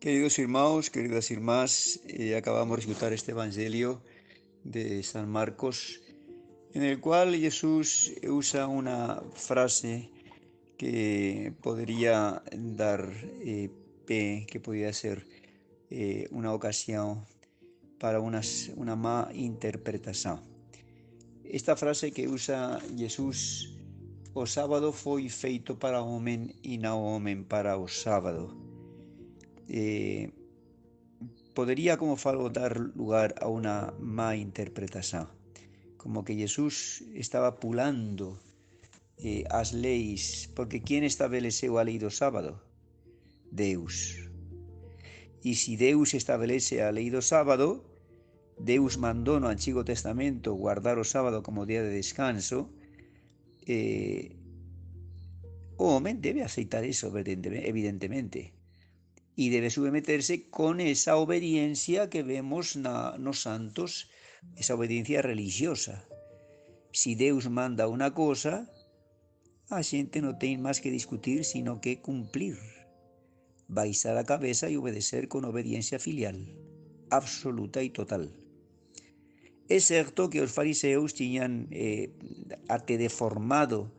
Queridos hermanos, queridas hermanas, eh, acabamos de escuchar este Evangelio de San Marcos, en el cual Jesús usa una frase que podría dar eh, que podría ser eh, una ocasión para unas, una mala interpretación. Esta frase que usa Jesús, o sábado fue feito para hombre y no hombre para o sábado eh, podría, como falo, dar lugar a una má interpretación, como que Jesús estaba pulando eh, as leis, porque ¿quién estableceu a lei do sábado? Deus. E se Deus establece a lei do sábado, Deus mandou no Antigo Testamento guardar o sábado como día de descanso, eh, o homem debe aceitar eso, evidentemente y debe someterse con esa obediencia que vemos na, nos santos, esa obediencia religiosa. Si Deus manda una cosa, a xente non ten máis que discutir, sino que cumplir, baixar a cabeza e obedecer con obediencia filial, absoluta e total. É certo que os fariseus tiñan eh, ate deformado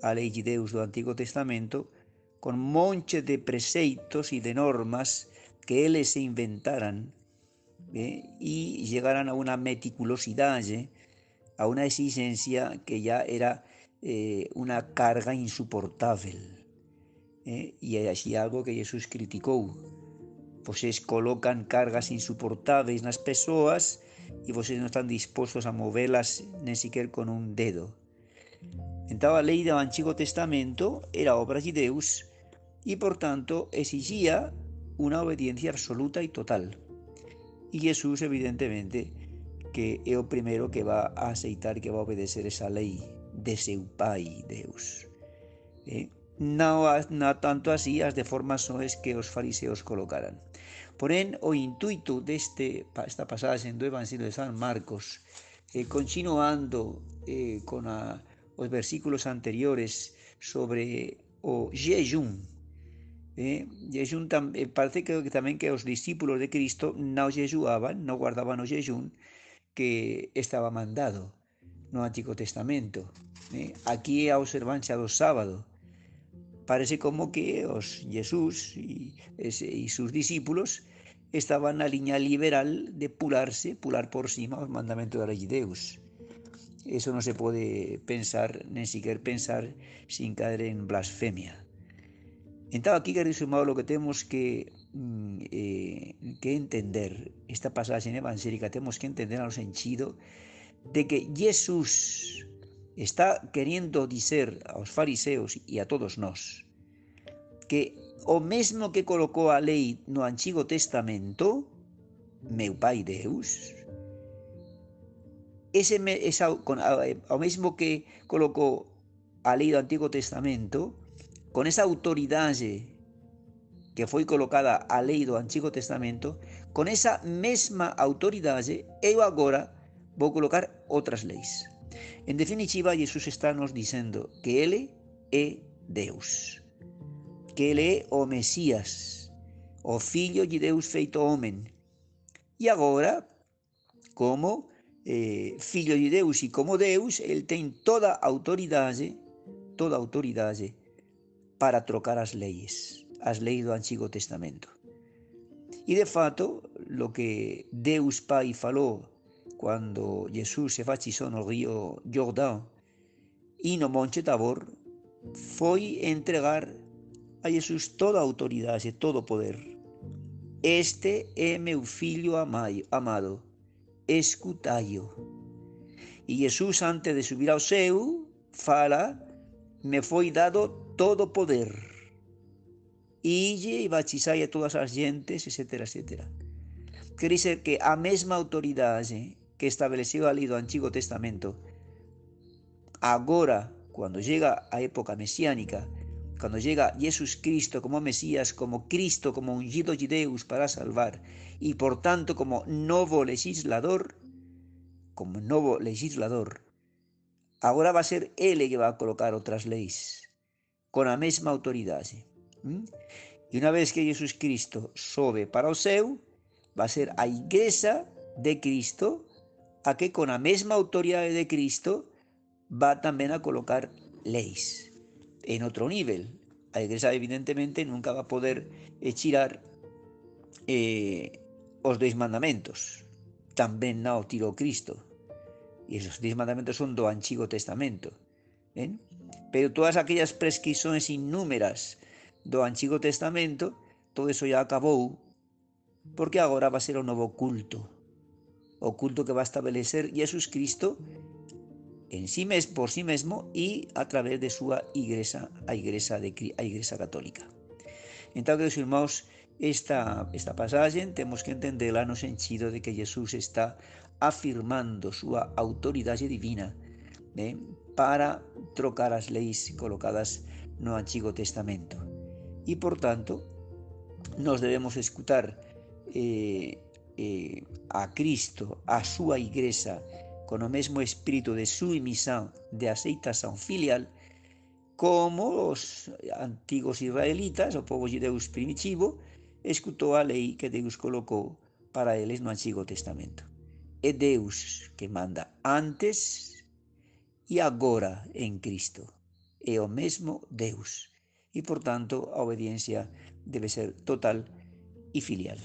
a lei de Deus do Antigo Testamento con monche de preceitos y de normas que eles se inventaran y llegaran a una meticulosidad, ¿eh? a una exigencia que ya era eh, una carga insoportable. ¿eh? Y así algo que Jesús criticó. Vocês colocan cargas insoportables nas persoas e vocês non están dispostos a movelas nem sequer con un dedo. Entón a lei do Antigo Testamento era obra de Deus y por tanto exigía una obediencia absoluta y total. Y Jesús evidentemente que es el primero que va a aceitar que va a obedecer esa ley de seu Pai Deus. Eh? No, tanto así as deformaciones que os fariseos colocaran. Porén, o intuito deste, esta pasaxe do Evangelio de San Marcos, eh, continuando eh, con a, os versículos anteriores sobre o jejum, Eh, jejum eh, parece que, que tamén que os discípulos de Cristo non jejuaban, non guardaban o jejum que estaba mandado no Antigo Testamento. Eh, aquí a observancia do sábado. Parece como que os Jesús e, e sus discípulos estaban na liña liberal de pularse, pular por cima os mandamentos de Deus. Eso non se pode pensar, nem siquiera pensar, sin caer en blasfemia. Então, aquí, queridos irmãos, lo que temos que, mm, eh, que entender, esta pasaxe evangélica, temos que entender no sentido de que Jesús está queriendo dizer aos fariseos e a todos nós que o mesmo que colocou a lei no Antigo Testamento, meu Pai Deus, ese, esa, o mesmo que colocou a lei do Antigo Testamento, con esa autoridade que foi colocada a lei do Antigo Testamento, con esa mesma autoridade, eu agora vou colocar outras leis. En definitiva, Jesus está nos dizendo que Ele é Deus, que Ele é o Mesías, o Filho de Deus feito homem. E agora, como eh, Filho de Deus e como Deus, Ele tem toda a autoridade, toda a autoridade para trocar as leis, as leis do Antigo Testamento. E de fato, lo que Deus Pai falou quando Jesus se batizou no río Jordão e no Monte Tabor foi entregar a Jesus toda a autoridade, todo o poder. Este é meu filho amado, escutai-o. E Jesus, antes de subir ao céu, fala, me foi dado todo poder. Ille e batizai a todas as gentes, etc, etc. Quer dizer que a mesma autoridade que estableceu ali do Antigo Testamento, agora, quando chega a época mesiánica, quando chega Jesus Cristo como Mesías, como Cristo, como ungido de Deus para salvar, e por tanto como novo legislador, como novo legislador, agora va a ser Ele que va a colocar outras leis con a mesma autoridade. E unha vez que Jesus Cristo sobe para o céu, va a ser a igrexa de Cristo a que con a mesma autoridade de Cristo va tamén a colocar leis en outro nivel. A igrexa evidentemente nunca va a poder echirar eh, os dois mandamentos. Tamén non o Cristo. E esos dois mandamentos son do Antigo Testamento. ¿ben? Pero todas aquellas prescripciones innúmeras do Antigo Testamento, todo eso ya acabou, porque agora va a ser o novo culto. O culto que va a establecer Jesus Cristo en sí mes, por sí mesmo e a través de súa igrexa, a igrexa, de, a igrexa católica. Entón, queridos esta, esta pasaxe temos que entendela no sentido de que Jesús está afirmando súa autoridade divina eh, para trocar as leis colocadas no Antigo Testamento. E, por tanto, nos debemos escutar eh, eh, a Cristo, a súa igrexa, con o mesmo espírito de submisión, de aceitación filial, como os antigos israelitas, o povo de Deus primitivo, escutou a lei que Deus colocou para eles no Antigo Testamento. É Deus que manda antes e agora en Cristo. É o mesmo Deus. Por tanto, a obediencia debe ser total e filial.